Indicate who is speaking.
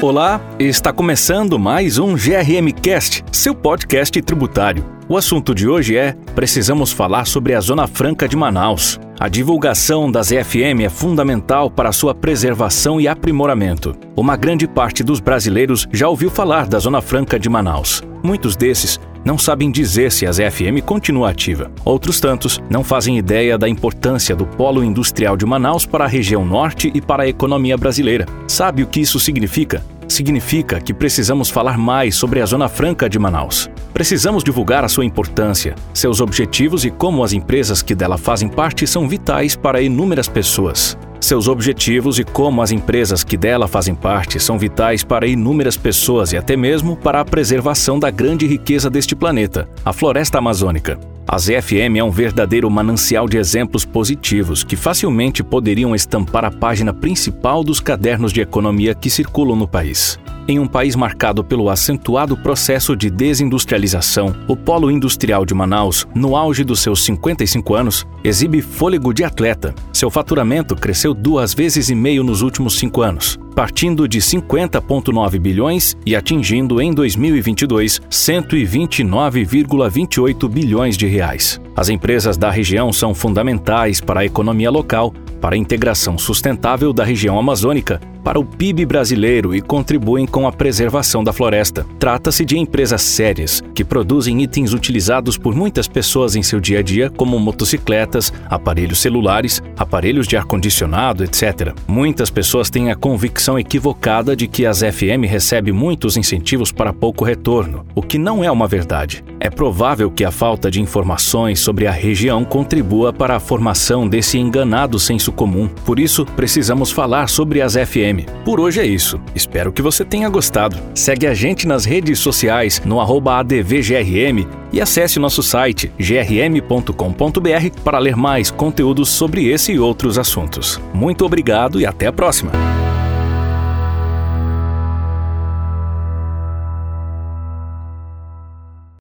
Speaker 1: Olá, está começando mais um GRM Cast, seu podcast tributário. O assunto de hoje é: precisamos falar sobre a Zona Franca de Manaus. A divulgação das EFM é fundamental para sua preservação e aprimoramento. Uma grande parte dos brasileiros já ouviu falar da Zona Franca de Manaus. Muitos desses não sabem dizer se as EFM continua ativa. Outros tantos não fazem ideia da importância do polo industrial de Manaus para a região norte e para a economia brasileira. Sabe o que isso significa? Significa que precisamos falar mais sobre a Zona Franca de Manaus. Precisamos divulgar a sua importância, seus objetivos e como as empresas que dela fazem parte são vitais para inúmeras pessoas. Seus objetivos e como as empresas que dela fazem parte são vitais para inúmeras pessoas e até mesmo para a preservação da grande riqueza deste planeta, a floresta amazônica. A ZFM é um verdadeiro manancial de exemplos positivos que facilmente poderiam estampar a página principal dos cadernos de economia que circulam no país. Em um país marcado pelo acentuado processo de desindustrialização, o Polo Industrial de Manaus, no auge dos seus 55 anos, exibe fôlego de atleta. Seu faturamento cresceu duas vezes e meio nos últimos cinco anos, partindo de 50,9 bilhões e atingindo em 2022 129,28 bilhões de reais. As empresas da região são fundamentais para a economia local, para a integração sustentável da região amazônica para o PIB brasileiro e contribuem com a preservação da floresta. Trata-se de empresas sérias que produzem itens utilizados por muitas pessoas em seu dia a dia, como motocicletas, aparelhos celulares, aparelhos de ar-condicionado, etc. Muitas pessoas têm a convicção equivocada de que as FM recebem muitos incentivos para pouco retorno, o que não é uma verdade. É provável que a falta de informações sobre a região contribua para a formação desse enganado senso comum. Por isso, precisamos falar sobre as FM por hoje é isso. Espero que você tenha gostado. Segue a gente nas redes sociais no ADVGRM e acesse nosso site grm.com.br para ler mais conteúdos sobre esse e outros assuntos. Muito obrigado e até a próxima!